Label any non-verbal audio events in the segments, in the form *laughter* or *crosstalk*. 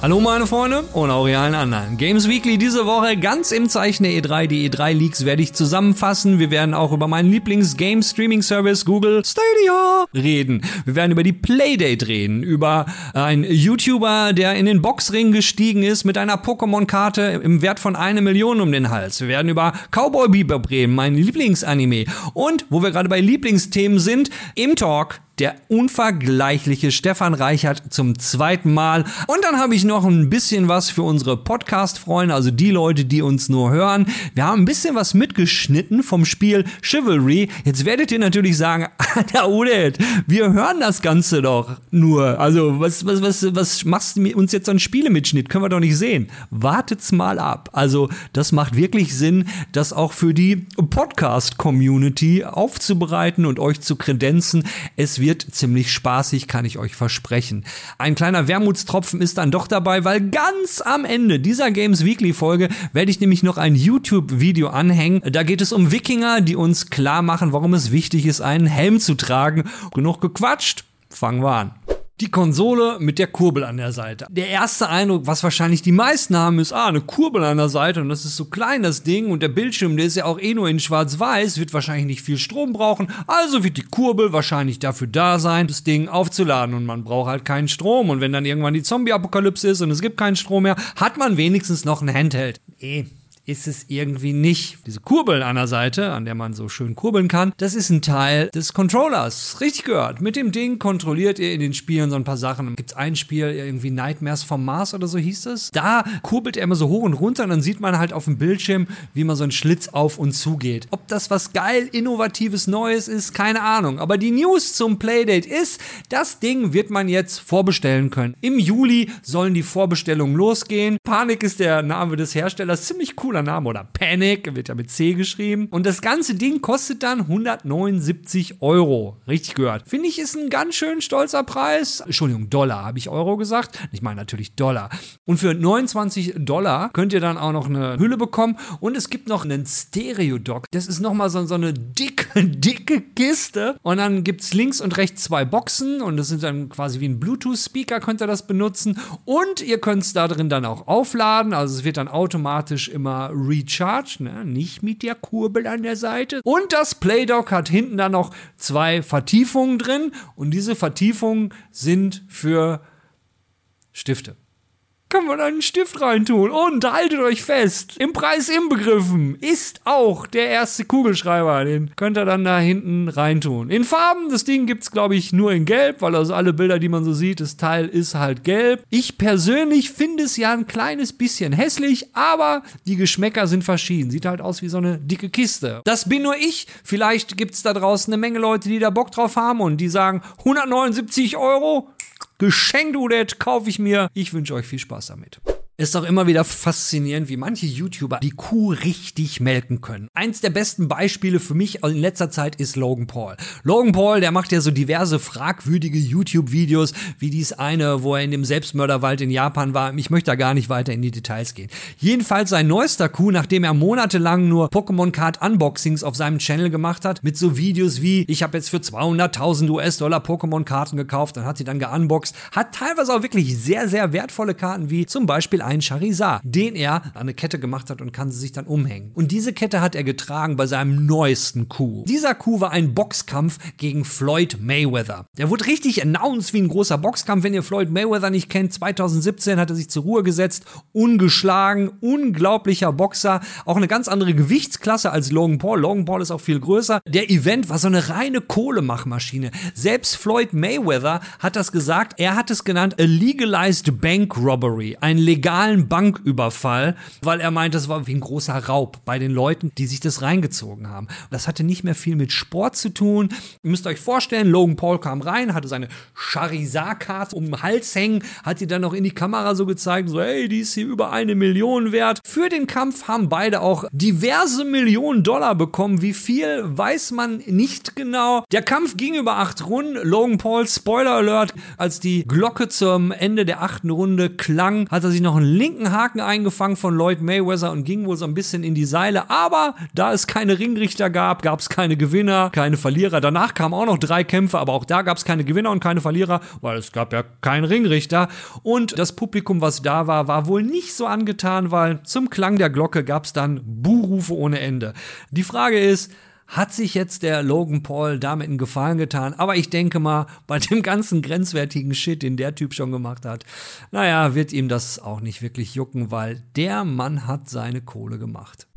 Hallo meine Freunde und auch ihr allen anderen. Games Weekly diese Woche ganz im Zeichen der E3. Die E3 Leaks werde ich zusammenfassen. Wir werden auch über meinen Lieblings-Game Streaming Service Google Stadia reden. Wir werden über die Playdate reden, über einen YouTuber, der in den Boxring gestiegen ist mit einer Pokémon-Karte im Wert von eine Million um den Hals. Wir werden über Cowboy Bebop reden, mein Lieblingsanime. Und wo wir gerade bei Lieblingsthemen sind, im Talk der unvergleichliche Stefan Reichert zum zweiten Mal. Und dann habe ich noch ein bisschen was für unsere Podcast-Freunde, also die Leute, die uns nur hören. Wir haben ein bisschen was mitgeschnitten vom Spiel Chivalry. Jetzt werdet ihr natürlich sagen, *laughs* Alter Udet, wir hören das Ganze doch nur. Also was, was, was, was machst du uns jetzt so einen Spielemitschnitt? Können wir doch nicht sehen. Wartet's mal ab. Also das macht wirklich Sinn, das auch für die Podcast-Community aufzubereiten und euch zu kredenzen. Es wird wird ziemlich spaßig, kann ich euch versprechen. Ein kleiner Wermutstropfen ist dann doch dabei, weil ganz am Ende dieser Games Weekly Folge werde ich nämlich noch ein YouTube-Video anhängen. Da geht es um Wikinger, die uns klar machen, warum es wichtig ist, einen Helm zu tragen. Genug gequatscht, fangen wir an. Die Konsole mit der Kurbel an der Seite. Der erste Eindruck, was wahrscheinlich die meisten haben, ist, ah, eine Kurbel an der Seite und das ist so klein, das Ding und der Bildschirm, der ist ja auch eh nur in schwarz-weiß, wird wahrscheinlich nicht viel Strom brauchen, also wird die Kurbel wahrscheinlich dafür da sein, das Ding aufzuladen und man braucht halt keinen Strom und wenn dann irgendwann die Zombie-Apokalypse ist und es gibt keinen Strom mehr, hat man wenigstens noch ein Handheld. Eh, ist es irgendwie nicht. Diese Kurbel an der Seite, an der man so schön kurbeln kann, das ist ein Teil des Controllers. Richtig gehört. Mit dem Ding kontrolliert ihr in den Spielen so ein paar Sachen. Gibt es ein Spiel, irgendwie Nightmares vom Mars oder so hieß es? Da kurbelt er immer so hoch und runter und dann sieht man halt auf dem Bildschirm, wie man so ein Schlitz auf und zu geht. Ob das was geil, innovatives, Neues ist, keine Ahnung. Aber die News zum Playdate ist, das Ding wird man jetzt vorbestellen können. Im Juli sollen die Vorbestellungen losgehen. Panik ist der Name des Herstellers. Ziemlich cooler cooler Name. Oder Panic, wird ja mit C geschrieben. Und das ganze Ding kostet dann 179 Euro. Richtig gehört. Finde ich, ist ein ganz schön stolzer Preis. Entschuldigung, Dollar, habe ich Euro gesagt? Ich meine natürlich Dollar. Und für 29 Dollar könnt ihr dann auch noch eine Hülle bekommen. Und es gibt noch einen Stereo-Dock. Das ist nochmal so, so eine dicke, *laughs* dicke Kiste. Und dann gibt es links und rechts zwei Boxen. Und das sind dann quasi wie ein Bluetooth-Speaker, könnt ihr das benutzen. Und ihr könnt es da drin dann auch aufladen. Also es wird dann automatisch immer Recharge, ne? nicht mit der Kurbel an der Seite. Und das Playdock hat hinten dann noch zwei Vertiefungen drin und diese Vertiefungen sind für Stifte kann man einen Stift reintun. Und haltet euch fest, im Preis inbegriffen ist auch der erste Kugelschreiber. Den könnt ihr dann da hinten reintun. In Farben, das Ding gibt es, glaube ich, nur in Gelb, weil also alle Bilder, die man so sieht, das Teil ist halt gelb. Ich persönlich finde es ja ein kleines bisschen hässlich, aber die Geschmäcker sind verschieden. Sieht halt aus wie so eine dicke Kiste. Das bin nur ich. Vielleicht gibt es da draußen eine Menge Leute, die da Bock drauf haben und die sagen 179 Euro Geschenkt, Udet, kaufe ich mir. Ich wünsche euch viel Spaß damit. Ist doch immer wieder faszinierend, wie manche YouTuber die Kuh richtig melken können. Eins der besten Beispiele für mich in letzter Zeit ist Logan Paul. Logan Paul, der macht ja so diverse fragwürdige YouTube-Videos, wie dies eine, wo er in dem Selbstmörderwald in Japan war. Ich möchte da gar nicht weiter in die Details gehen. Jedenfalls sein neuester Kuh, nachdem er monatelang nur Pokémon Card Unboxings auf seinem Channel gemacht hat, mit so Videos wie, ich habe jetzt für 200.000 US-Dollar Pokémon-Karten gekauft und hat sie dann geunboxed, hat teilweise auch wirklich sehr, sehr wertvolle Karten, wie zum Beispiel einen Charizard, den er an eine Kette gemacht hat und kann sie sich dann umhängen. Und diese Kette hat er getragen bei seinem neuesten Coup. Dieser Coup war ein Boxkampf gegen Floyd Mayweather. Der wurde richtig announced wie ein großer Boxkampf. Wenn ihr Floyd Mayweather nicht kennt, 2017 hat er sich zur Ruhe gesetzt, ungeschlagen, unglaublicher Boxer, auch eine ganz andere Gewichtsklasse als Logan Paul. Logan Paul ist auch viel größer. Der Event war so eine reine Kohlemachmaschine. Selbst Floyd Mayweather hat das gesagt. Er hat es genannt a legalized bank robbery, ein legal brutalen Banküberfall, weil er meint, das war wie ein großer Raub bei den Leuten, die sich das reingezogen haben. Das hatte nicht mehr viel mit Sport zu tun. Ihr müsst euch vorstellen, Logan Paul kam rein, hatte seine Charizard-Karte um den Hals hängen, hat die dann noch in die Kamera so gezeigt, so hey, die ist hier über eine Million wert. Für den Kampf haben beide auch diverse Millionen Dollar bekommen. Wie viel weiß man nicht genau. Der Kampf ging über acht Runden. Logan Paul, Spoiler Alert, als die Glocke zum Ende der achten Runde klang, hat er sich noch einen linken Haken eingefangen von Lloyd Mayweather und ging wohl so ein bisschen in die Seile. Aber da es keine Ringrichter gab, gab es keine Gewinner, keine Verlierer. Danach kamen auch noch drei Kämpfe, aber auch da gab es keine Gewinner und keine Verlierer, weil es gab ja keinen Ringrichter. Und das Publikum, was da war, war wohl nicht so angetan, weil zum Klang der Glocke gab es dann Buhrufe ohne Ende. Die Frage ist, hat sich jetzt der Logan Paul damit einen Gefallen getan. Aber ich denke mal, bei dem ganzen grenzwertigen Shit, den der Typ schon gemacht hat, naja, wird ihm das auch nicht wirklich jucken, weil der Mann hat seine Kohle gemacht.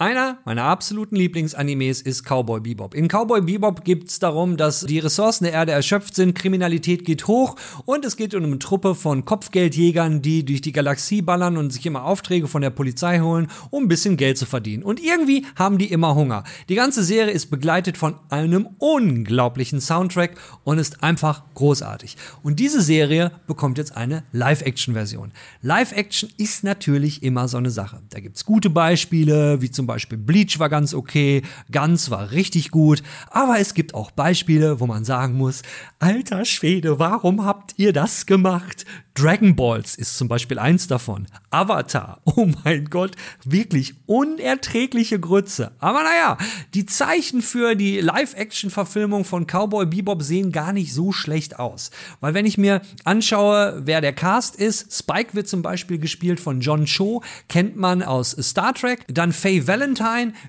Einer meiner absoluten Lieblingsanimes ist Cowboy Bebop. In Cowboy Bebop geht es darum, dass die Ressourcen der Erde erschöpft sind, Kriminalität geht hoch und es geht um eine Truppe von Kopfgeldjägern, die durch die Galaxie ballern und sich immer Aufträge von der Polizei holen, um ein bisschen Geld zu verdienen. Und irgendwie haben die immer Hunger. Die ganze Serie ist begleitet von einem unglaublichen Soundtrack und ist einfach großartig. Und diese Serie bekommt jetzt eine Live-Action-Version. Live-Action ist natürlich immer so eine Sache. Da gibt's gute Beispiele, wie zum Beispiel Bleach war ganz okay, Guns war richtig gut, aber es gibt auch Beispiele, wo man sagen muss, alter Schwede, warum habt ihr das gemacht? Dragon Balls ist zum Beispiel eins davon. Avatar, *laughs* oh mein Gott, wirklich unerträgliche Grütze. Aber naja, die Zeichen für die Live-Action-Verfilmung von Cowboy Bebop sehen gar nicht so schlecht aus. Weil wenn ich mir anschaue, wer der Cast ist, Spike wird zum Beispiel gespielt von John Cho, kennt man aus Star Trek. Dann Faye Valentine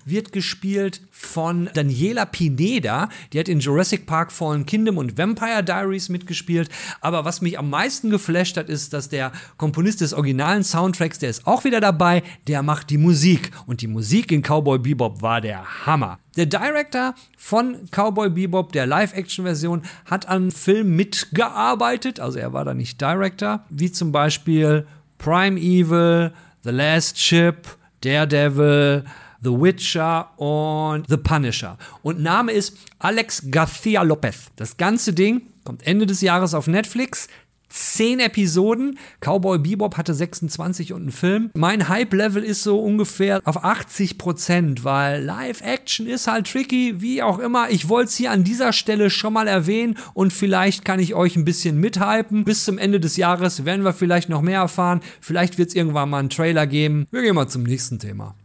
wird gespielt von Daniela Pineda. Die hat in Jurassic Park Fallen Kingdom und Vampire Diaries mitgespielt. Aber was mich am meisten geflasht hat, ist, dass der Komponist des originalen Soundtracks, der ist auch wieder dabei, der macht die Musik. Und die Musik in Cowboy Bebop war der Hammer. Der Director von Cowboy Bebop, der Live-Action-Version, hat an Film mitgearbeitet. Also er war da nicht Director, wie zum Beispiel Prime Evil, The Last Ship, Daredevil, The Witcher und The Punisher. Und Name ist Alex Garcia Lopez. Das ganze Ding kommt Ende des Jahres auf Netflix. Zehn Episoden. Cowboy Bebop hatte 26 und einen Film. Mein Hype-Level ist so ungefähr auf 80 Prozent, weil Live-Action ist halt tricky, wie auch immer. Ich wollte es hier an dieser Stelle schon mal erwähnen und vielleicht kann ich euch ein bisschen mithypen. Bis zum Ende des Jahres werden wir vielleicht noch mehr erfahren. Vielleicht wird es irgendwann mal einen Trailer geben. Wir gehen mal zum nächsten Thema.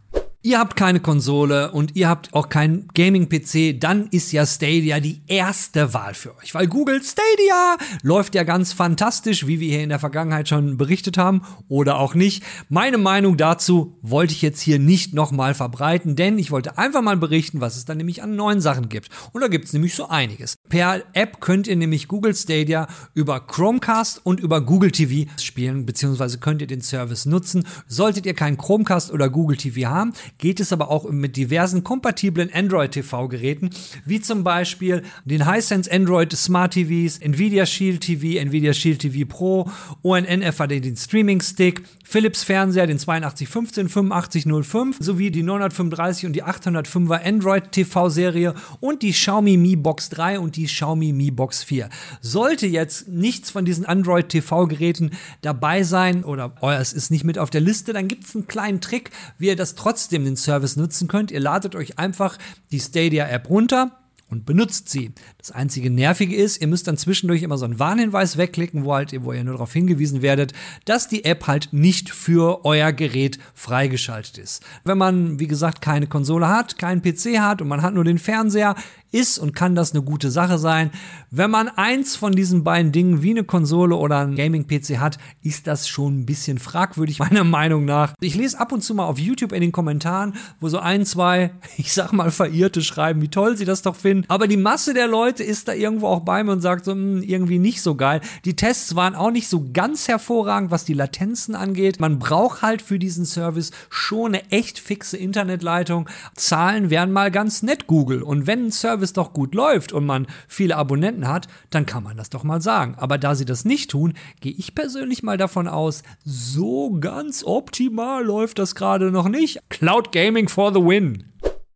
Ihr habt keine Konsole und ihr habt auch keinen Gaming-PC, dann ist ja Stadia die erste Wahl für euch. Weil Google Stadia läuft ja ganz fantastisch, wie wir hier in der Vergangenheit schon berichtet haben oder auch nicht. Meine Meinung dazu wollte ich jetzt hier nicht nochmal verbreiten, denn ich wollte einfach mal berichten, was es da nämlich an neuen Sachen gibt. Und da gibt es nämlich so einiges. Per App könnt ihr nämlich Google Stadia über Chromecast und über Google TV spielen, beziehungsweise könnt ihr den Service nutzen. Solltet ihr keinen Chromecast oder Google TV haben, geht es aber auch mit diversen kompatiblen Android-TV-Geräten, wie zum Beispiel den Hisense Android Smart TVs, Nvidia Shield TV, Nvidia Shield TV Pro, ONN FAD den Streaming Stick, Philips Fernseher, den 8215 8505 sowie die 935 und die 805er Android TV Serie und die Xiaomi Mi Box 3 und die Xiaomi Mi Box 4. Sollte jetzt nichts von diesen Android TV Geräten dabei sein oder oh, es ist nicht mit auf der Liste, dann gibt es einen kleinen Trick, wie ihr das trotzdem den Service nutzen könnt. Ihr ladet euch einfach die Stadia App runter und benutzt sie. Das einzige Nervige ist, ihr müsst dann zwischendurch immer so einen Warnhinweis wegklicken, wo halt, wo ihr nur darauf hingewiesen werdet, dass die App halt nicht für euer Gerät freigeschaltet ist. Wenn man, wie gesagt, keine Konsole hat, keinen PC hat und man hat nur den Fernseher, ist und kann das eine gute Sache sein. Wenn man eins von diesen beiden Dingen wie eine Konsole oder ein Gaming-PC hat, ist das schon ein bisschen fragwürdig, *laughs* meiner Meinung nach. Ich lese ab und zu mal auf YouTube in den Kommentaren, wo so ein, zwei, *laughs* ich sag mal, Verirrte schreiben, wie toll sie das doch finden. Aber die Masse der Leute ist da irgendwo auch bei mir und sagt so, mh, hm, irgendwie nicht so geil. Die Tests waren auch nicht so ganz hervorragend, was die Latenzen angeht. Man braucht halt für diesen Service schon eine echt fixe Internetleitung. Zahlen wären mal ganz nett, Google. Und wenn ein Service alles doch gut läuft und man viele Abonnenten hat, dann kann man das doch mal sagen. Aber da sie das nicht tun, gehe ich persönlich mal davon aus, so ganz optimal läuft das gerade noch nicht. Cloud Gaming for the win.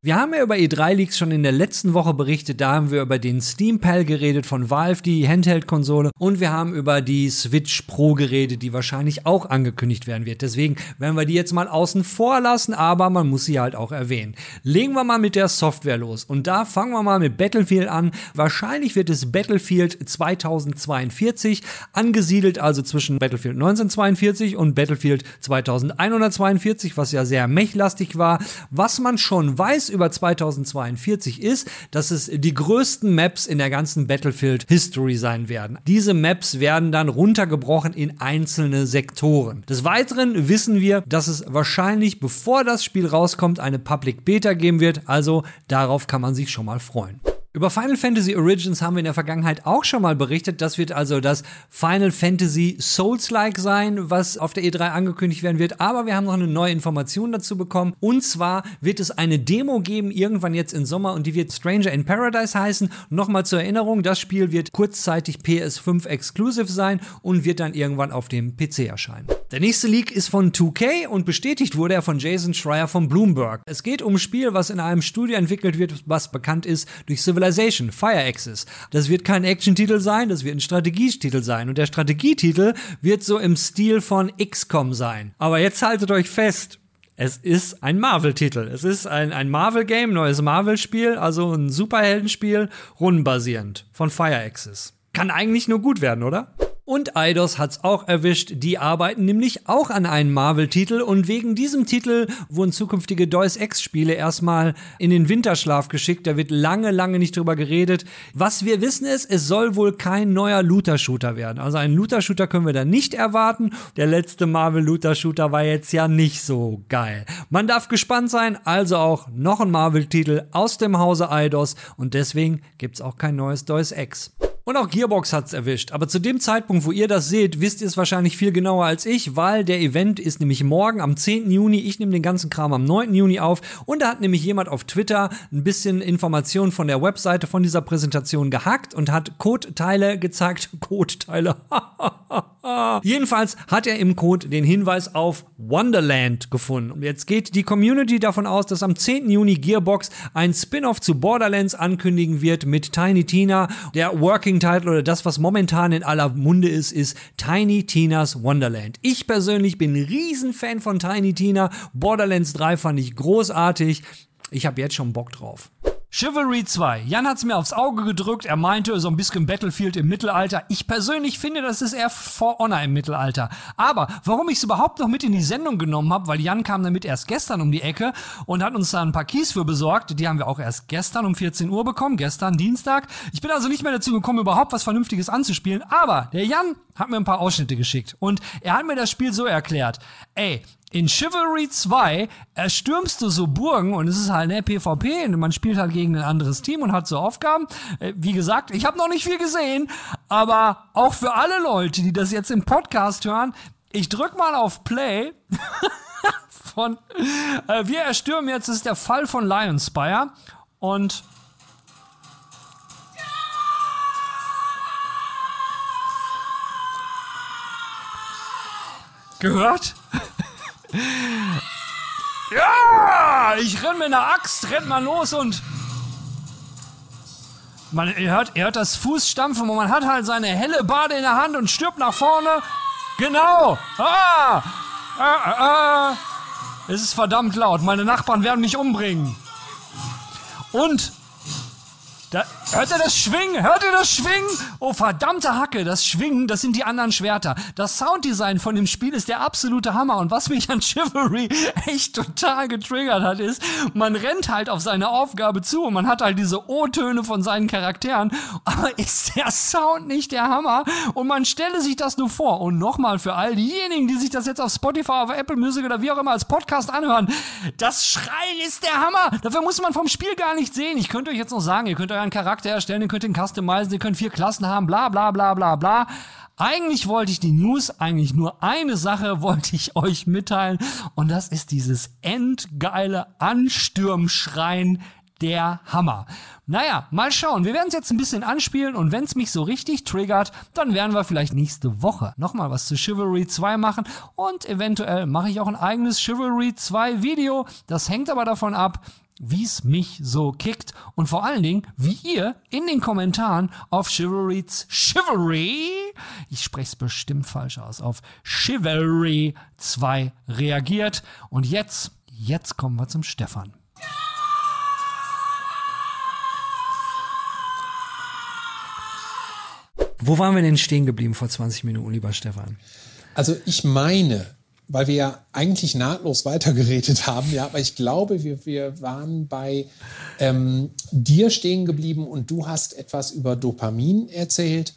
Wir haben ja über E3-Leaks schon in der letzten Woche berichtet. Da haben wir über den Steam Pal geredet von Valve, die Handheld-Konsole. Und wir haben über die Switch Pro geredet, die wahrscheinlich auch angekündigt werden wird. Deswegen werden wir die jetzt mal außen vor lassen, aber man muss sie halt auch erwähnen. Legen wir mal mit der Software los. Und da fangen wir mal mit Battlefield an. Wahrscheinlich wird es Battlefield 2042 angesiedelt, also zwischen Battlefield 1942 und Battlefield 2142, was ja sehr mechlastig war. Was man schon weiß über 2042 ist, dass es die größten Maps in der ganzen Battlefield History sein werden. Diese Maps werden dann runtergebrochen in einzelne Sektoren. Des Weiteren wissen wir, dass es wahrscheinlich, bevor das Spiel rauskommt, eine Public Beta geben wird. Also darauf kann man sich schon mal freuen. Über Final Fantasy Origins haben wir in der Vergangenheit auch schon mal berichtet. Das wird also das Final Fantasy Souls-like sein, was auf der E3 angekündigt werden wird. Aber wir haben noch eine neue Information dazu bekommen. Und zwar wird es eine Demo geben, irgendwann jetzt im Sommer, und die wird Stranger in Paradise heißen. Nochmal zur Erinnerung, das Spiel wird kurzzeitig PS5 Exclusive sein und wird dann irgendwann auf dem PC erscheinen. Der nächste Leak ist von 2K und bestätigt wurde er von Jason Schreier von Bloomberg. Es geht um ein Spiel, was in einem Studio entwickelt wird, was bekannt ist durch Civilization, Fire Axis. Das wird kein Action-Titel sein, das wird ein Strategietitel sein. Und der Strategietitel wird so im Stil von XCOM sein. Aber jetzt haltet euch fest. Es ist ein Marvel-Titel. Es ist ein, ein Marvel-Game, neues Marvel-Spiel, also ein Superheldenspiel, rundenbasierend von Fire Axis. Kann eigentlich nur gut werden, oder? Und Eidos hat's auch erwischt. Die arbeiten nämlich auch an einem Marvel-Titel und wegen diesem Titel wurden zukünftige Deus Ex-Spiele erstmal in den Winterschlaf geschickt. Da wird lange, lange nicht drüber geredet. Was wir wissen ist, es soll wohl kein neuer Looter-Shooter werden. Also einen Looter-Shooter können wir da nicht erwarten. Der letzte Marvel-Looter-Shooter war jetzt ja nicht so geil. Man darf gespannt sein, also auch noch ein Marvel-Titel aus dem Hause Eidos und deswegen gibt's auch kein neues Deus Ex. Und auch Gearbox hat's erwischt. Aber zu dem Zeitpunkt, wo ihr das seht, wisst ihr es wahrscheinlich viel genauer als ich, weil der Event ist nämlich morgen am 10. Juni. Ich nehme den ganzen Kram am 9. Juni auf. Und da hat nämlich jemand auf Twitter ein bisschen Informationen von der Webseite von dieser Präsentation gehackt und hat Code-Teile gezeigt. *laughs* Code-Teile. *laughs* Jedenfalls hat er im Code den Hinweis auf Wonderland gefunden. Und jetzt geht die Community davon aus, dass am 10. Juni Gearbox ein Spin-off zu Borderlands ankündigen wird mit Tiny Tina. Der Working Title oder das, was momentan in aller Munde ist, ist Tiny Tina's Wonderland. Ich persönlich bin Riesenfan von Tiny Tina. Borderlands 3 fand ich großartig. Ich habe jetzt schon Bock drauf. Chivalry 2. Jan hat's mir aufs Auge gedrückt. Er meinte so ein bisschen Battlefield im Mittelalter. Ich persönlich finde, das ist eher For Honor im Mittelalter. Aber warum ich es überhaupt noch mit in die Sendung genommen habe, weil Jan kam damit erst gestern um die Ecke und hat uns da ein paar Keys für besorgt. Die haben wir auch erst gestern um 14 Uhr bekommen. Gestern Dienstag. Ich bin also nicht mehr dazu gekommen, überhaupt was Vernünftiges anzuspielen. Aber der Jan hat mir ein paar Ausschnitte geschickt. Und er hat mir das Spiel so erklärt. Ey, in Chivalry 2 erstürmst du so Burgen und es ist halt eine PvP und man spielt halt gegen ein anderes Team und hat so Aufgaben. Äh, wie gesagt, ich habe noch nicht viel gesehen, aber auch für alle Leute, die das jetzt im Podcast hören, ich drück mal auf Play *laughs* von äh, Wir erstürmen jetzt ist der Fall von Lionspire und gehört? *laughs* Ja, ich renn mit einer Axt, rennt mal los und man hört, er hört das Fußstampfen und man hat halt seine helle Bade in der Hand und stirbt nach vorne. Genau. Ah, ah, ah, ah. Es ist verdammt laut. Meine Nachbarn werden mich umbringen. Und da, hört ihr das Schwingen? Hört ihr das Schwingen? Oh, verdammte Hacke, das Schwingen, das sind die anderen Schwerter. Das Sounddesign von dem Spiel ist der absolute Hammer. Und was mich an Chivalry echt total getriggert hat, ist, man rennt halt auf seine Aufgabe zu und man hat halt diese O-Töne von seinen Charakteren. Aber ist der Sound nicht der Hammer? Und man stelle sich das nur vor. Und nochmal für all diejenigen, die sich das jetzt auf Spotify, auf Apple Music oder wie auch immer als Podcast anhören. Das Schreien ist der Hammer. Dafür muss man vom Spiel gar nicht sehen. Ich könnte euch jetzt noch sagen, ihr könnt euren Charakter erstellen, ihr könnt ihn customizen, ihr könnt vier Klassen haben, bla bla bla bla bla. Eigentlich wollte ich die News, eigentlich nur eine Sache *laughs* wollte ich euch mitteilen und das ist dieses endgeile Anstürmschreien der Hammer. Naja, mal schauen. Wir werden es jetzt ein bisschen anspielen und wenn es mich so richtig triggert, dann werden wir vielleicht nächste Woche nochmal was zu Chivalry 2 machen und eventuell mache ich auch ein eigenes Chivalry 2 Video. Das hängt aber davon ab, wie es mich so kickt und vor allen Dingen, wie ihr in den Kommentaren auf Chivalry's Chivalry, ich spreche es bestimmt falsch aus, auf Chivalry 2 reagiert. Und jetzt, jetzt kommen wir zum Stefan. Wo waren wir denn stehen geblieben vor 20 Minuten, lieber Stefan? Also ich meine, weil wir ja eigentlich nahtlos weitergeredet *laughs* haben, ja, aber ich glaube, wir, wir waren bei ähm, dir stehen geblieben und du hast etwas über Dopamin erzählt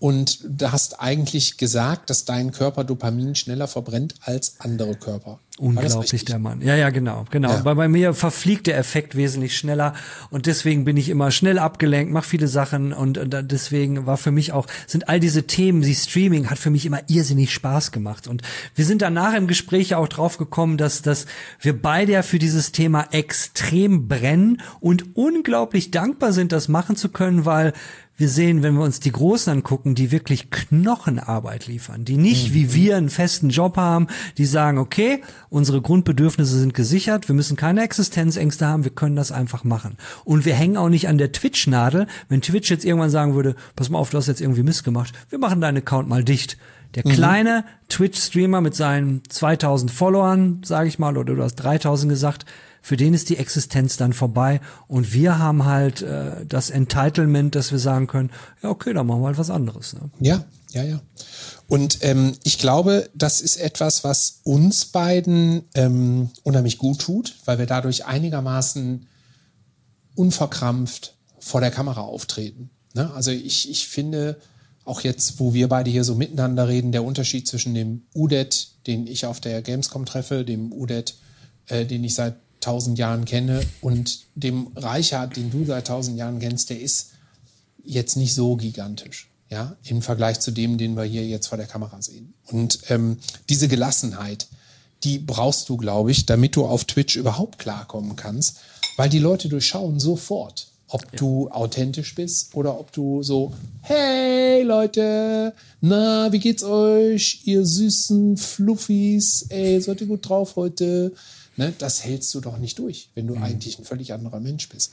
und du hast eigentlich gesagt, dass dein Körper Dopamin schneller verbrennt als andere Körper. Unglaublich, der Mann. Ja, ja, genau, genau. Ja. Weil bei mir verfliegt der Effekt wesentlich schneller und deswegen bin ich immer schnell abgelenkt, mache viele Sachen und, und deswegen war für mich auch, sind all diese Themen, die Streaming hat für mich immer irrsinnig Spaß gemacht und wir sind danach im Gespräch auch drauf gekommen, dass, dass wir beide ja für dieses Thema extrem brennen und unglaublich dankbar sind, das machen zu können, weil wir sehen, wenn wir uns die Großen angucken, die wirklich Knochenarbeit liefern, die nicht mhm. wie wir einen festen Job haben, die sagen, okay, unsere Grundbedürfnisse sind gesichert, wir müssen keine Existenzängste haben, wir können das einfach machen. Und wir hängen auch nicht an der Twitch-Nadel, wenn Twitch jetzt irgendwann sagen würde, pass mal auf, du hast jetzt irgendwie Mist gemacht, wir machen deinen Account mal dicht. Der mhm. kleine Twitch-Streamer mit seinen 2000 Followern, sage ich mal, oder du hast 3000 gesagt, für den ist die Existenz dann vorbei und wir haben halt äh, das Entitlement, dass wir sagen können, ja okay, dann machen wir halt was anderes. Ne? Ja, ja, ja. Und ähm, ich glaube, das ist etwas, was uns beiden ähm, unheimlich gut tut, weil wir dadurch einigermaßen unverkrampft vor der Kamera auftreten. Ne? Also ich, ich finde, auch jetzt, wo wir beide hier so miteinander reden, der Unterschied zwischen dem Udet, den ich auf der Gamescom treffe, dem Udet, äh, den ich seit tausend Jahren kenne und dem Reichard, den du seit tausend Jahren kennst, der ist jetzt nicht so gigantisch, ja, im Vergleich zu dem, den wir hier jetzt vor der Kamera sehen. Und ähm, diese Gelassenheit, die brauchst du, glaube ich, damit du auf Twitch überhaupt klarkommen kannst, weil die Leute durchschauen sofort, ob ja. du authentisch bist oder ob du so, hey Leute, na, wie geht's euch, ihr süßen Fluffies, ey, seid ihr gut drauf heute? Ne, das hältst du doch nicht durch, wenn du mhm. eigentlich ein völlig anderer Mensch bist.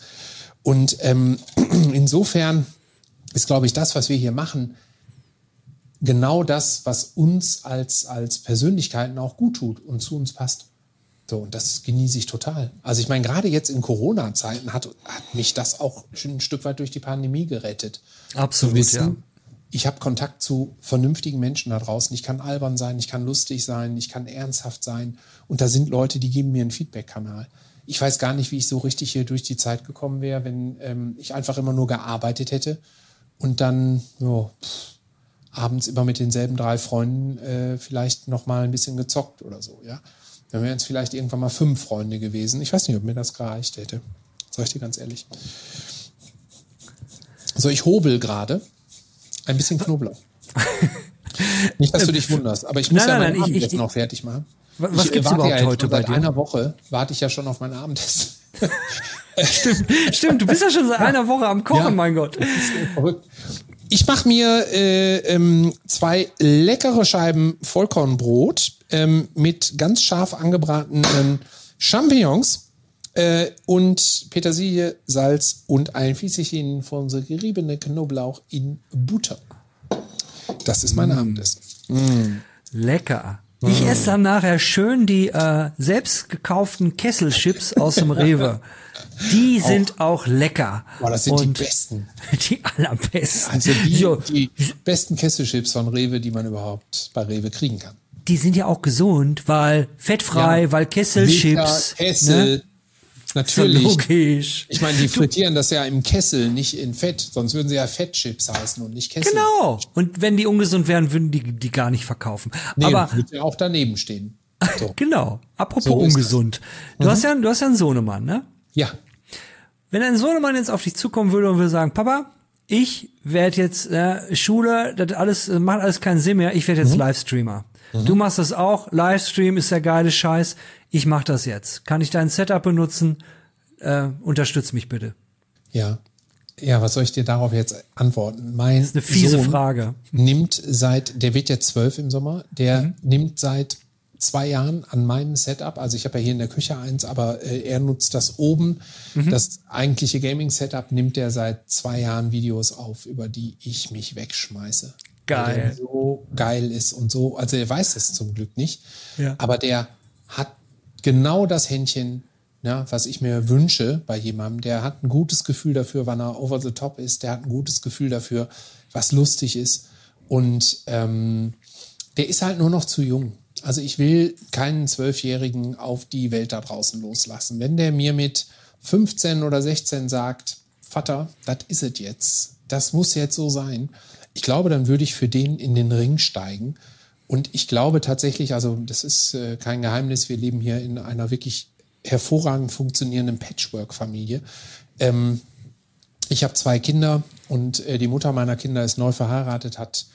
Und ähm, *clears throat* insofern ist, glaube ich, das, was wir hier machen, genau das, was uns als, als Persönlichkeiten auch gut tut und zu uns passt. So, und das genieße ich total. Also ich meine, gerade jetzt in Corona-Zeiten hat, hat mich das auch schon ein Stück weit durch die Pandemie gerettet. Absolut, wissen, ja ich habe Kontakt zu vernünftigen Menschen da draußen. Ich kann albern sein, ich kann lustig sein, ich kann ernsthaft sein. Und da sind Leute, die geben mir einen Feedback-Kanal. Ich weiß gar nicht, wie ich so richtig hier durch die Zeit gekommen wäre, wenn ähm, ich einfach immer nur gearbeitet hätte und dann jo, pff, abends immer mit denselben drei Freunden äh, vielleicht noch mal ein bisschen gezockt oder so. Ja, dann wären es vielleicht irgendwann mal fünf Freunde gewesen. Ich weiß nicht, ob mir das gereicht hätte. Sag ich dir ganz ehrlich. So, ich hobel gerade ein bisschen Knoblauch. *laughs* Nicht, dass du dich wunderst, aber ich muss nein, ja mein nein, Abendessen ich, ich, noch fertig machen. Was ich gibt's überhaupt ja heute bei dir? Seit einer Woche warte ich ja schon auf mein Abendessen. *laughs* stimmt, stimmt, du bist ja schon seit einer Woche am Kochen, ja, mein Gott. Ich mache mir äh, ähm, zwei leckere Scheiben Vollkornbrot ähm, mit ganz scharf angebratenen Champignons äh, und Petersilie, Salz und ein Fieselchen von so geriebene Knoblauch in Butter. Das ist mein mm. Abendessen. Mm. Lecker. Ich esse dann nachher schön die äh, selbst gekauften Kesselchips aus dem Rewe. Die *laughs* sind auch, auch lecker. Boah, das sind Und die besten. *laughs* Die allerbesten. Also die, so. die besten Kesselchips von Rewe, die man überhaupt bei Rewe kriegen kann. Die sind ja auch gesund, weil fettfrei, ja. weil Kesselchips. Kessel, ne? Natürlich. logisch. Ich meine, die frittieren das ja im Kessel, nicht in Fett. Sonst würden sie ja Fettchips heißen und nicht Kessel. Genau. Und wenn die ungesund wären, würden die die gar nicht verkaufen. Nee, Aber würde ja auch daneben stehen. *laughs* So. genau. Apropos so ungesund. Du mhm. hast ja, du hast ja einen Sohnemann, ne? Ja. Wenn ein Sohnemann jetzt auf dich zukommen würde und würde sagen, Papa, ich werde jetzt äh, Schule, das alles macht alles keinen Sinn mehr. Ich werde jetzt mhm. Livestreamer. Mhm. Du machst das auch. Livestream ist der geile Scheiß. Ich mach das jetzt. Kann ich dein Setup benutzen? äh, unterstütz mich bitte. Ja. Ja, was soll ich dir darauf jetzt antworten? Mein Das ist eine fiese Sohn Frage. nimmt seit, der wird jetzt zwölf im Sommer, der nimmt seit zwei Jahren an meinem Setup, also ich habe ja hier in der Küche eins, aber äh, er nutzt das oben. Das eigentliche Gaming-Setup nimmt er seit zwei Jahren Videos auf, über die ich mich wegschmeiße. Geil. So geil ist und so, also er weiß es zum Glück nicht, Ja. aber der hat genau das Händchen, ja, was ich mir wünsche bei jemandem. Der hat ein gutes Gefühl dafür, wann er over the top ist. Der hat ein gutes Gefühl dafür, was lustig ist. Und ähm, der ist halt nur noch zu jung. Also ich will keinen Zwölfjährigen auf die Welt da draußen loslassen. Wenn der mir mit 15 oder 16 sagt, Vater, das ist es jetzt, das muss jetzt so sein, ich glaube, dann würde ich für den in den Ring steigen. Und ich glaube tatsächlich, also das ist äh, kein Geheimnis, wir leben hier in einer wirklich hervorragend funktionierenden Patchwork-Familie. Ähm, ich habe zwei Kinder und äh, die Mutter meiner Kinder ist neu verheiratet, hat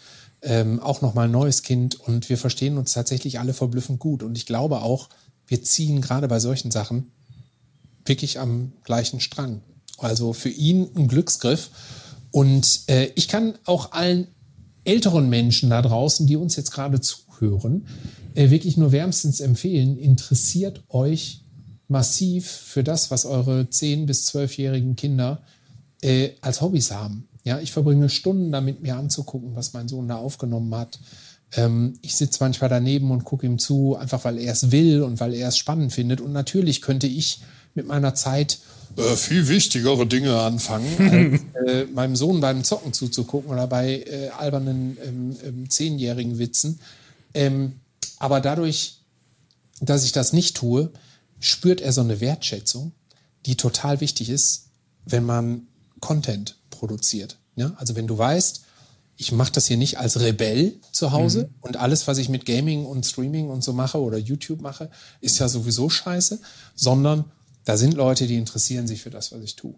ähm, auch noch mal ein neues Kind und wir verstehen uns tatsächlich alle verblüffend gut. Und ich glaube auch, wir ziehen gerade bei solchen Sachen wirklich am gleichen Strang. Also für ihn ein Glücksgriff. Und äh, ich kann auch allen älteren Menschen da draußen, die uns jetzt gerade zuhören, äh, wirklich nur wärmstens empfehlen, interessiert euch massiv für das, was eure 10- bis 12-jährigen Kinder äh, als Hobbys haben. Ja, ich verbringe Stunden damit, mir anzugucken, was mein Sohn da aufgenommen hat. Ähm, ich sitze manchmal daneben und gucke ihm zu, einfach weil er es will und weil er es spannend findet. Und natürlich könnte ich mit meiner Zeit äh, viel wichtigere Dinge anfangen, *laughs* als äh, meinem Sohn beim Zocken zuzugucken oder bei äh, albernen ähm, ähm, zehnjährigen Witzen. Ähm, aber dadurch, dass ich das nicht tue, spürt er so eine Wertschätzung, die total wichtig ist, wenn man Content produziert. Ja? Also wenn du weißt, ich mache das hier nicht als Rebell zu Hause und alles, was ich mit Gaming und Streaming und so mache oder YouTube mache, ist ja sowieso scheiße, sondern da sind Leute, die interessieren sich für das, was ich tue.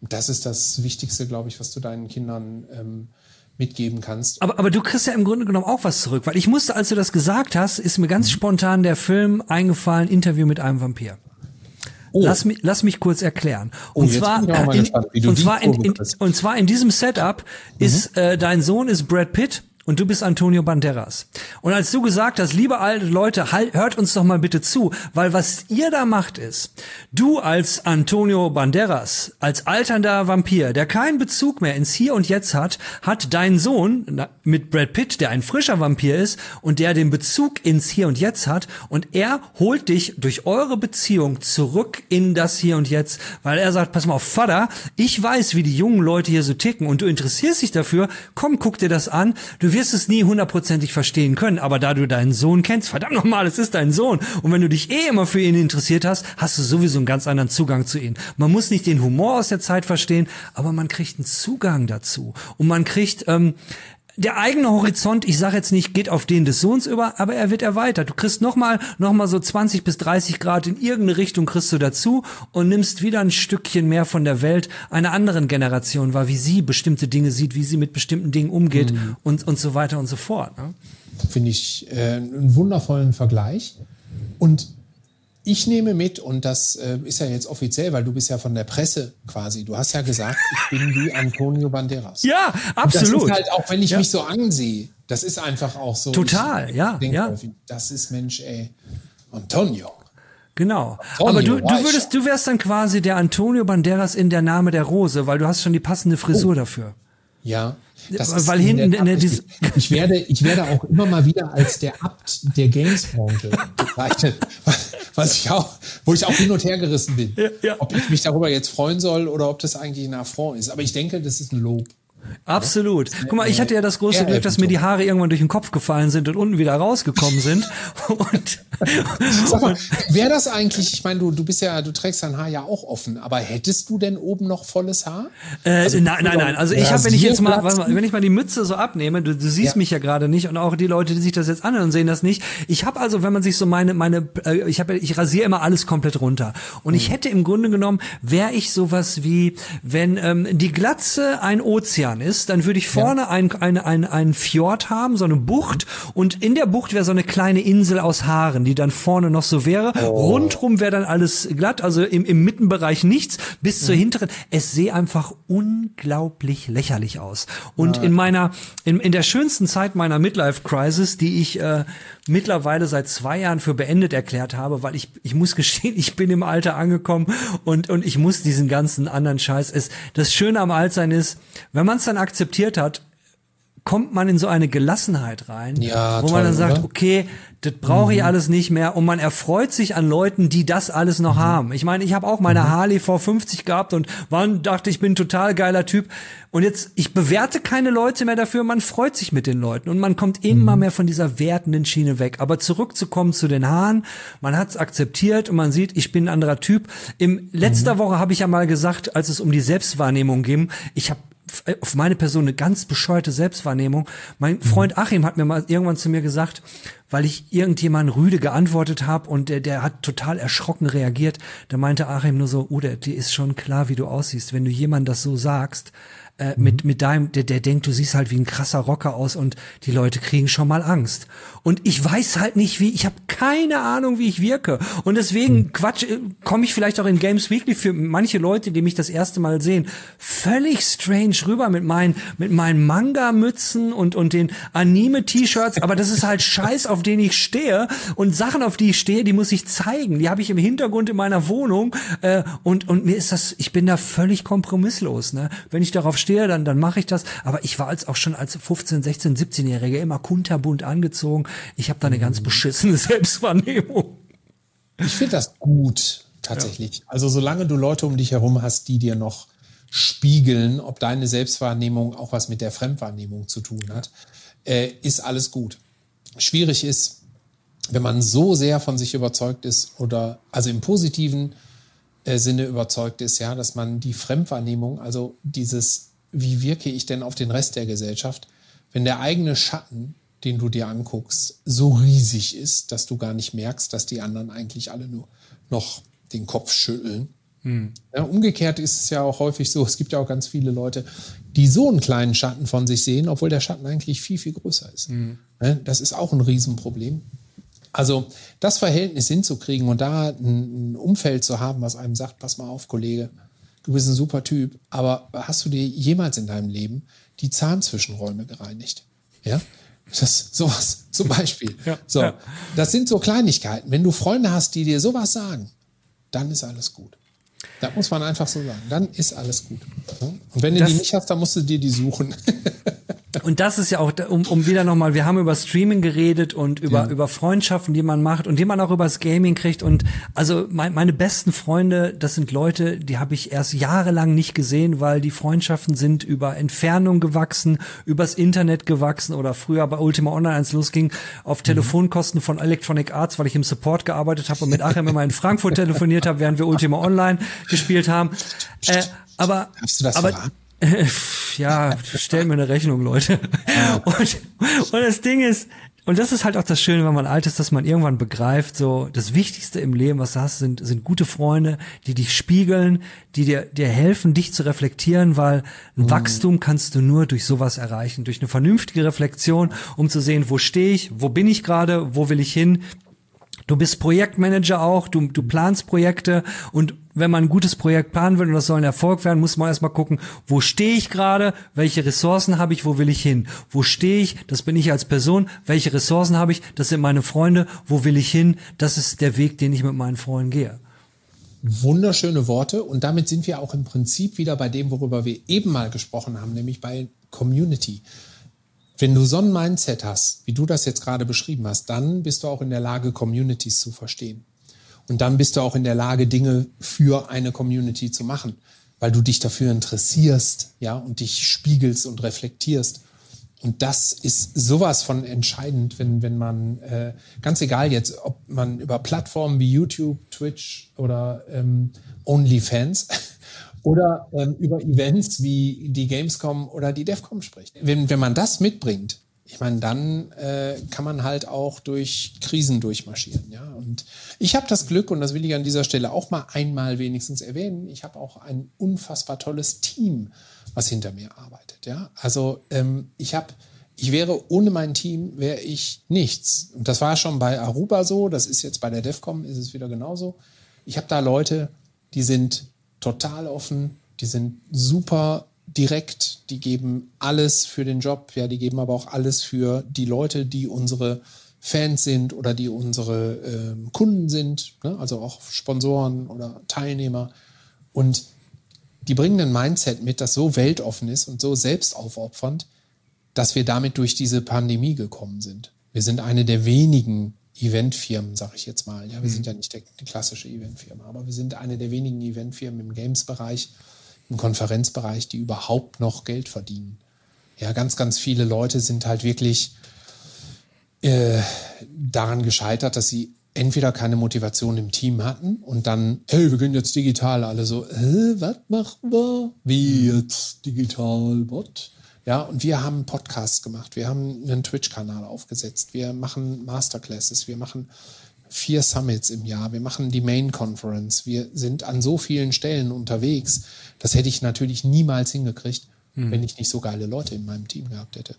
Und das ist das Wichtigste, glaube ich, was du deinen Kindern ähm, mitgeben kannst. Aber, aber du kriegst ja im Grunde genommen auch was zurück, weil ich musste, als du das gesagt hast, ist mir ganz spontan der Film eingefallen, Interview mit einem Vampir. Lass, mich, lass mich kurz erklären. Und Oh, jetzt zwar, in, gespannt, und, zwar in, und zwar in diesem Setup ist äh, dein Sohn ist Brad Pitt und du bist Antonio Banderas. Und als du gesagt hast, liebe alte Leute, halt, hört uns doch mal bitte zu, weil was ihr da macht ist, du als Antonio Banderas, als alternder Vampir, der keinen Bezug mehr ins Hier und Jetzt hat, hat dein Sohn mit Brad Pitt, der ein frischer Vampir ist und der den Bezug ins Hier und Jetzt hat und er holt dich durch eure Beziehung zurück in das Hier und Jetzt, weil er sagt, pass mal auf, Vater, ich weiß, wie die jungen Leute hier so ticken und du interessierst dich dafür, komm, guck dir das an, du wirst es nie hundertprozentig verstehen können, aber da du deinen Sohn kennst, verdammt nochmal, es ist dein Sohn und wenn du dich eh immer für ihn interessiert hast, hast du sowieso einen ganz anderen Zugang zu ihm. Man muss nicht den Humor aus der Zeit verstehen, aber man kriegt einen Zugang dazu und man kriegt ähm, der eigene Horizont, ich sage jetzt nicht, geht auf den des Sohns über, aber er wird erweitert. Du kriegst nochmal noch mal so 20 bis 30 Grad in irgendeine Richtung kriegst du dazu und nimmst wieder ein Stückchen mehr von der Welt einer anderen Generation wahr, wie sie bestimmte Dinge sieht, wie sie mit bestimmten Dingen umgeht und, und so weiter und so fort. Ne? finde ich äh, einen wundervollen Vergleich. Und ich nehme mit, und das äh, ist ja jetzt offiziell, weil du bist ja von der Presse quasi. Du hast ja gesagt, ich bin wie Antonio Banderas. Ja, Und absolut. Das ist halt auch, wenn ich Ja. mich so ansehe, das ist einfach auch so. Total, ich, ja, denke ja. das ist Mensch, ey, Antonio. Genau. Antonio Aber du, du würdest, du wärst dann quasi der Antonio Banderas in der Name der Rose, weil du hast schon die passende Frisur dafür. Ja. Das Ja, weil in hinten Tat richtig. ich werde, ich werde auch immer mal wieder als der Abt der Games-Branche bezeichnet, *laughs* was ich auch, wo ich auch hin und her gerissen bin, ja. ob ich mich darüber jetzt freuen soll oder ob das eigentlich ein Affront ist. Aber ich denke, das ist ein Lob. Absolut. Guck mal, ich hatte ja das große Glück, dass mir die Haare irgendwann durch den Kopf gefallen sind und unten wieder rausgekommen sind. *laughs* Und Sag mal, *laughs* wäre das eigentlich? Ich meine, du, du bist ja, du trägst dein Haar ja auch offen, aber hättest du denn oben noch volles Haar? Äh, nein, nein, nein. Also ich habe, wenn ich jetzt mal, mal, wenn ich mal die Mütze so abnehme, du, du siehst Ja. mich ja gerade nicht und auch die Leute, die sich das jetzt anhören, sehen das nicht. Ich habe also, wenn man sich so meine, meine, äh, ich habe, ich rasiere immer alles komplett runter. Und ich hätte im Grunde genommen, wäre ich sowas wie, wenn ähm, die Glatze ein Ozean Ozean ist, dann würde ich vorne ja. ein, ein, ein, Fjord haben, so eine Bucht und in der Bucht wäre so eine kleine Insel aus Haaren, die dann vorne noch so wäre. Oh. Rundrum wäre dann alles glatt, also im, im Mittenbereich nichts, bis mhm. zur hinteren. Es sehe einfach unglaublich lächerlich aus. Und ja. in meiner, in, in der schönsten Zeit meiner Midlife Crisis, die ich äh, mittlerweile seit zwei Jahren für beendet erklärt habe, weil ich, ich muss *laughs* gestehen, ich bin im Alter angekommen und, und ich muss diesen ganzen anderen Scheiß. Es, das Schöne am Altsein ist, wenn man es dann akzeptiert hat, kommt man in so eine Gelassenheit rein, ja, wo toll, man dann sagt, oder? okay, das brauche ich mhm. alles nicht mehr und man erfreut sich an Leuten, die das alles noch mhm. haben. Ich meine, ich habe auch meine mhm. Harley V50 gehabt und wann dachte, ich bin ein total geiler Typ und jetzt ich bewerte keine Leute mehr dafür, man freut sich mit den Leuten und man kommt immer mhm. mehr von dieser wertenden Schiene weg, aber zurückzukommen zu den Haaren, man hat es akzeptiert und man sieht, ich bin ein anderer Typ. Im letzter mhm. Woche habe ich ja mal gesagt, als es um die Selbstwahrnehmung ging, ich habe auf meine Person eine ganz bescheuerte Selbstwahrnehmung. Mein Freund Achim hat mir mal irgendwann zu mir gesagt, weil ich irgendjemand rüde geantwortet habe und der, der hat total erschrocken reagiert. Da meinte Achim nur so, Ude, dir ist schon klar, wie du aussiehst. Wenn du jemand das so sagst, äh, mhm. mit, mit deinem, der, der denkt, du siehst halt wie ein krasser Rocker aus und die Leute kriegen schon mal Angst. Und ich weiß halt nicht, wie, ich habe keine Ahnung, wie ich wirke. Und deswegen, mhm. Quatsch, äh, komme ich vielleicht auch in Games Weekly für manche Leute, die mich das erste Mal sehen, völlig strange rüber mit meinen, mit meinen Manga-Mützen und, und den Anime-T-Shirts. Aber das ist halt *laughs* Scheiß, auf den ich stehe. Und Sachen, auf die ich stehe, die muss ich zeigen. Die habe ich im Hintergrund in meiner Wohnung. Äh, und, und mir ist das, ich bin da völlig kompromisslos. Ne? Wenn ich darauf stehe, dann, dann mache ich das. Aber ich war als auch schon als 15, 16, 17-Jähriger immer kunterbunt angezogen. Ich habe da eine ganz mhm. beschissene *laughs* Selbstwahrnehmung. Ich finde das gut, tatsächlich. Ja. Also solange du Leute um dich herum hast, die dir noch spiegeln, ob deine Selbstwahrnehmung auch was mit der Fremdwahrnehmung zu tun hat, äh, ist alles gut. Schwierig ist, wenn man so sehr von sich überzeugt ist oder also im positiven äh, Sinne überzeugt ist, ja, dass man die Fremdwahrnehmung, also dieses wie wirke ich denn auf den Rest der Gesellschaft, wenn der eigene Schatten, den du dir anguckst, so riesig ist, dass du gar nicht merkst, dass die anderen eigentlich alle nur noch den Kopf schütteln. Hm. Ja, umgekehrt ist es ja auch häufig so, es gibt ja auch ganz viele Leute, die so einen kleinen Schatten von sich sehen, obwohl der Schatten eigentlich viel, viel größer ist. Hm. Das ist auch ein Riesenproblem. Also das Verhältnis hinzukriegen und da ein Umfeld zu haben, was einem sagt, pass mal auf, Kollege, du bist ein super Typ, aber hast du dir jemals in deinem Leben die Zahnzwischenräume gereinigt? Ja? Das sowas zum Beispiel. Ja, so, ja. das sind so Kleinigkeiten. Wenn du Freunde hast, die dir sowas sagen, dann ist alles gut. Da muss man einfach so sagen. Dann ist alles gut. Und wenn du das, die nicht hast, dann musst du dir die suchen. *laughs* Und das ist ja auch, um, um wieder nochmal, wir haben über Streaming geredet und über, ja. über Freundschaften, die man macht und die man auch übers Gaming kriegt. Und also mein, meine besten Freunde, das sind Leute, die habe ich erst jahrelang nicht gesehen, weil die Freundschaften sind über Entfernung gewachsen, übers Internet gewachsen oder früher bei Ultima Online, als es losging, auf mhm. Telefonkosten von Electronic Arts, weil ich im Support gearbeitet habe und mit Achim immer in Frankfurt telefoniert habe, während wir Ultima Online gespielt haben. Äh, aber, Hast du das aber, verraten? Ja, stell mir eine Rechnung, Leute. Und, und das Ding ist, und das ist halt auch das Schöne, wenn man alt ist, dass man irgendwann begreift, so das Wichtigste im Leben, was du hast, sind, sind gute Freunde, die dich spiegeln, die dir, dir helfen, dich zu reflektieren, weil ein mhm. Wachstum kannst du nur durch sowas erreichen, durch eine vernünftige Reflexion, um zu sehen, wo stehe ich, wo bin ich gerade, wo will ich hin, Du bist Projektmanager auch, du, du planst Projekte und wenn man ein gutes Projekt planen will und das soll ein Erfolg werden, muss man erstmal gucken, wo stehe ich gerade, welche Ressourcen habe ich, wo will ich hin? Wo stehe ich, das bin ich als Person, welche Ressourcen habe ich, das sind meine Freunde, wo will ich hin? Das ist der Weg, den ich mit meinen Freunden gehe. Wunderschöne Worte und damit sind wir auch im Prinzip wieder bei dem, worüber wir eben mal gesprochen haben, nämlich bei Community. Wenn du so ein Mindset hast, wie du das jetzt gerade beschrieben hast, dann bist du auch in der Lage, Communities zu verstehen. Und dann bist du auch in der Lage, Dinge für eine Community zu machen, weil du dich dafür interessierst, ja, und dich spiegelst und reflektierst. Und das ist sowas von entscheidend, wenn, wenn man, äh, ganz egal jetzt, ob man über Plattformen wie YouTube, Twitch oder ähm, OnlyFans oder ähm, über Events wie die Gamescom oder die DEFCOM spricht. Wenn, wenn man das mitbringt, ich meine, dann äh, kann man halt auch durch Krisen durchmarschieren. Ja? Und ich habe das Glück, und das will ich an dieser Stelle auch mal einmal wenigstens erwähnen, ich habe auch ein unfassbar tolles Team, was hinter mir arbeitet. Ja? Also ähm, ich habe, ich wäre ohne mein Team, wäre ich nichts. Und das war schon bei Aruba so, das ist jetzt bei der DEFCOM, ist es wieder genauso. Ich habe da Leute, die sind total offen, die sind super direkt, die geben alles für den Job, ja, die geben aber auch alles für die Leute, die unsere Fans sind oder die unsere äh, Kunden sind, ne? also auch Sponsoren oder Teilnehmer. Und die bringen ein Mindset mit, das so weltoffen ist und so selbstaufopfernd, dass wir damit durch diese Pandemie gekommen sind. Wir sind eine der wenigen Eventfirmen, sage ich jetzt mal. Ja, wir mhm. sind ja nicht die klassische Eventfirma, aber wir sind eine der wenigen Eventfirmen im Games-Bereich, im Konferenzbereich, die überhaupt noch Geld verdienen. Ja, ganz, ganz viele Leute sind halt wirklich äh, daran gescheitert, dass sie entweder keine Motivation im Team hatten und dann, hey, wir gehen jetzt digital, alle so, äh, was machen wir? Wie jetzt digital, what? Ja, und wir haben Podcasts gemacht, wir haben einen Twitch-Kanal aufgesetzt, wir machen Masterclasses, wir machen vier Summits im Jahr, wir machen die Main Conference, wir sind an so vielen Stellen unterwegs. Das hätte ich natürlich niemals hingekriegt, hm. wenn ich nicht so geile Leute in meinem Team gehabt hätte.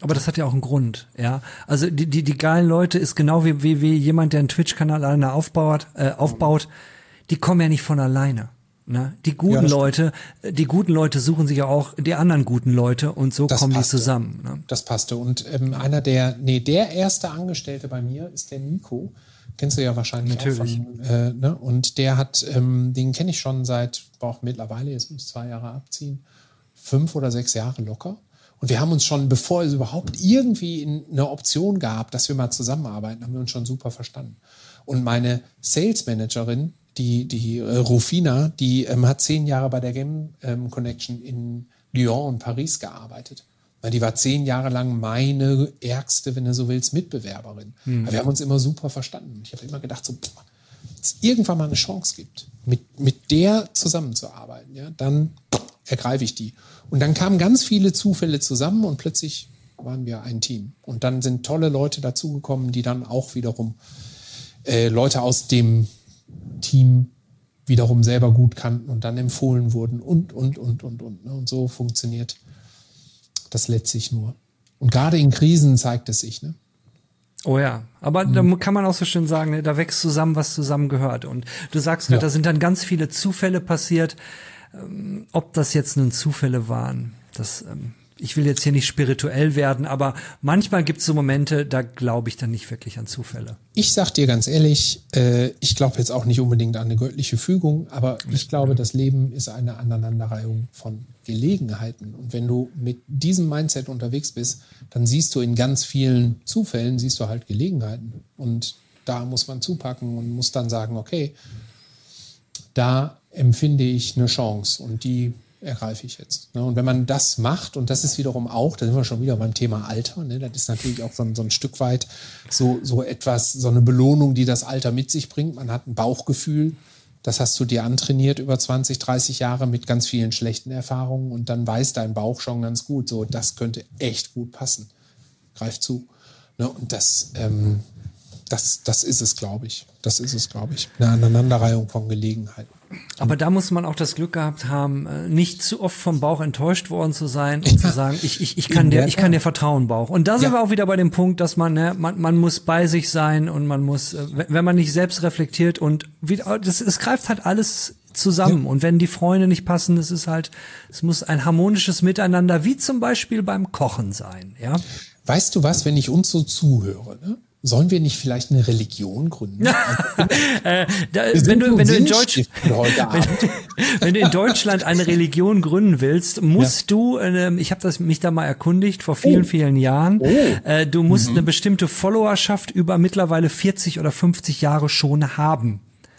Aber das hat ja auch einen Grund, ja. Also die, die, die geilen Leute ist genau wie, wie, wie jemand, der einen Twitch-Kanal alleine aufbaut, äh, aufbaut, die kommen ja nicht von alleine. Ne? Die guten ja, Leute, die guten Leute suchen sich ja auch die anderen guten Leute und so das kommen passte. die zusammen. Ne? Das passte. Und ähm, einer der, nee, der erste Angestellte bei mir ist der Nico. Kennst du ja wahrscheinlich Natürlich. auch von, äh, ne? Und der hat, ähm, den kenne ich schon seit, auch mittlerweile, jetzt muss ich zwei Jahre abziehen, fünf oder sechs Jahre locker. Und wir haben uns schon, bevor es überhaupt irgendwie eine Option gab, dass wir mal zusammenarbeiten, haben wir uns schon super verstanden. Und meine Sales Managerin, die, die äh, Rufina, die ähm, hat zehn Jahre bei der Game ähm, Connection in Lyon und Paris gearbeitet. Weil die war zehn Jahre lang meine ärgste, wenn du so willst, Mitbewerberin. Mhm. Aber wir haben uns immer super verstanden. Ich habe immer gedacht, so, wenn es irgendwann mal eine Chance gibt, mit, mit der zusammenzuarbeiten, ja, dann ergreife ich die. Und dann kamen ganz viele Zufälle zusammen und plötzlich waren wir ein Team. Und dann sind tolle Leute dazugekommen, die dann auch wiederum äh, Leute aus dem Team wiederum selber gut kannten und dann empfohlen wurden und, und, und, und, und. Ne? Und so funktioniert das letztlich nur. Und gerade in Krisen zeigt es sich. Ne? Oh ja, aber mhm. da kann man auch so schön sagen, ne, da wächst zusammen, was zusammengehört. Und du sagst gerade, ja. da sind dann ganz viele Zufälle passiert. Ähm, ob das jetzt nun Zufälle waren, das ähm, ich will jetzt hier nicht spirituell werden, aber manchmal gibt es so Momente, da glaube ich dann nicht wirklich an Zufälle. Ich sag dir ganz ehrlich, äh, ich glaube jetzt auch nicht unbedingt an eine göttliche Fügung, aber ich glaube, das Leben ist eine Aneinanderreihung von Gelegenheiten. Und wenn du mit diesem Mindset unterwegs bist, dann siehst du in ganz vielen Zufällen, siehst du halt Gelegenheiten. Und da muss man zupacken und muss dann sagen, okay, da empfinde ich eine Chance und die ergreife ich jetzt. Ne? Und wenn man das macht, und das ist wiederum auch, da sind wir schon wieder beim Thema Alter, ne? das ist natürlich auch so ein, so ein Stück weit so, so etwas, so eine Belohnung, die das Alter mit sich bringt. Man hat ein Bauchgefühl, das hast du dir antrainiert über 20, 30 Jahre mit ganz vielen schlechten Erfahrungen und dann weiß dein Bauch schon ganz gut, so, das könnte echt gut passen. Greif zu. Ne? Und das, ähm, das, das ist es, glaube ich. Das ist es, glaube ich. Eine Aneinanderreihung von Gelegenheiten. Aber da muss man auch das Glück gehabt haben, äh, nicht zu oft vom Bauch enttäuscht worden zu sein und zu sagen, ich, ich, ich kann dir, ich kann dir vertrauen, Bauch. Und da sind wir auch wieder bei dem Punkt, dass man, ne, man, man muss bei sich sein und man muss, äh, wenn man nicht selbst reflektiert und wieder, das, es greift halt alles zusammen. Ja. Und wenn die Freunde nicht passen, es ist halt, es muss ein harmonisches Miteinander, wie zum Beispiel beim Kochen sein, ja. Weißt du was, wenn ich uns so zuhöre, ne? Sollen wir nicht vielleicht eine Religion gründen? *laughs* äh, da, wenn, du, wenn, du in Deutsch, *laughs* wenn, wenn, du in Deutschland eine Religion gründen willst, musst ja. du, äh, ich habe das mich da mal erkundigt vor vielen, oh. vielen Jahren, oh. äh, du musst mhm. eine bestimmte Followerschaft über mittlerweile 40 oder 50 Jahre schon haben.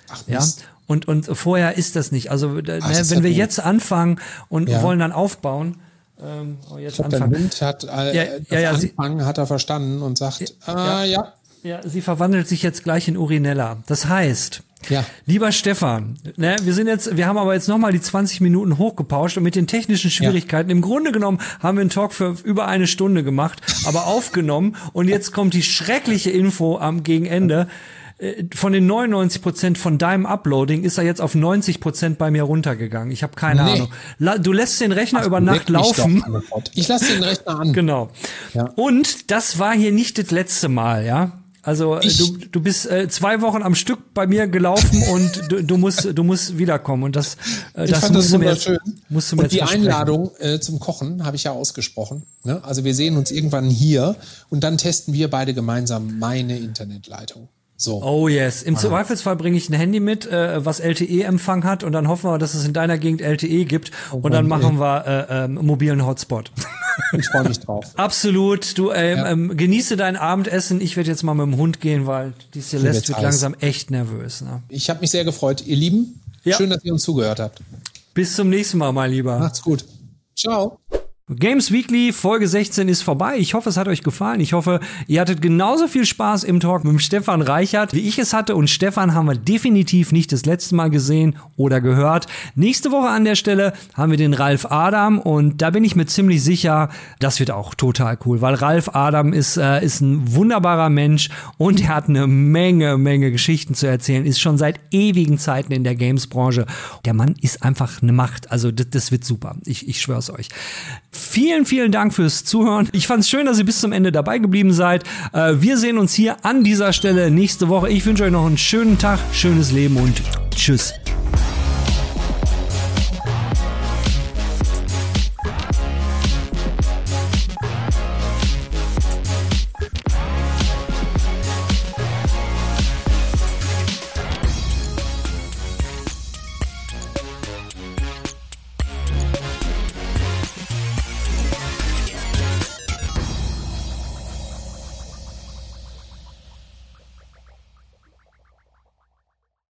Ach, ja. Und, und vorher ist das nicht. Also Ach, ne, wenn wir jetzt anfangen und ja. wollen dann aufbauen, ähm, oh, jetzt ich glaub, Wind hat äh, ja, ja, ja, Anfang sie, hat er verstanden und sagt, ja, äh, ja. ja. Ja, sie verwandelt sich jetzt gleich in Urinella. Das heißt, Ja. Lieber Stefan, ne, wir sind jetzt, wir haben aber jetzt nochmal die 20 Minuten hochgepauscht und mit den technischen Schwierigkeiten. Ja. Im Grunde genommen haben wir einen Talk für über eine Stunde gemacht, aber aufgenommen und jetzt kommt die schreckliche Info am Gegenende. Äh, von den 99 Prozent von deinem Uploading ist er jetzt auf 90 Prozent bei mir runtergegangen. Ich habe keine nee. Ahnung. Du lässt den Rechner Ach, über Nacht laufen. Ich lasse den Rechner an. Genau. Ja. Und das war hier nicht das letzte Mal, ja. Also äh, ich, du, du bist äh, zwei Wochen am Stück bei mir gelaufen *laughs* und du, du musst du musst wiederkommen und das äh, das musst das du mir schön. musst du mir und die Einladung äh, zum Kochen habe ich ja ausgesprochen. Ne? Also wir sehen uns irgendwann hier und dann testen wir beide gemeinsam meine Internetleitung. So. Oh yes. Im. Zweifelsfall bringe ich ein Handy mit, äh, was LTE-Empfang hat und dann hoffen wir, dass es in deiner Gegend LTE gibt oh, und dann machen wir äh, äh, mobilen Hotspot. *laughs* Ich freue mich drauf. Absolut. Du ähm, ja. ähm, genieße dein Abendessen. Ich werde jetzt mal mit dem Hund gehen, weil die Celeste wird langsam echt nervös. Ne? Ich habe mich sehr gefreut, ihr Lieben. Ja. Schön, dass ihr uns zugehört habt. Bis zum nächsten Mal, mein Lieber. Macht's gut. Ciao. Games Weekly Folge 16 ist vorbei. Ich hoffe, es hat euch gefallen. Ich hoffe, ihr hattet genauso viel Spaß im Talk mit Stefan Reichert, wie ich es hatte. Und Stefan haben wir definitiv nicht das letzte Mal gesehen oder gehört. Nächste Woche an der Stelle haben wir den Ralf Adam und da bin ich mir ziemlich sicher, das wird auch total cool, weil Ralf Adam ist, äh, ist ein wunderbarer Mensch und er hat eine Menge, Menge Geschichten zu erzählen, ist schon seit ewigen Zeiten in der Games-Branche. Der Mann ist einfach eine Macht. Also das, das wird super. Ich, ich schwör's euch. Vielen, vielen Dank fürs Zuhören. Ich fand es schön, dass ihr bis zum Ende dabei geblieben seid. Äh, wir sehen uns hier an dieser Stelle nächste Woche. Ich wünsche euch noch einen schönen Tag, schönes Leben und tschüss.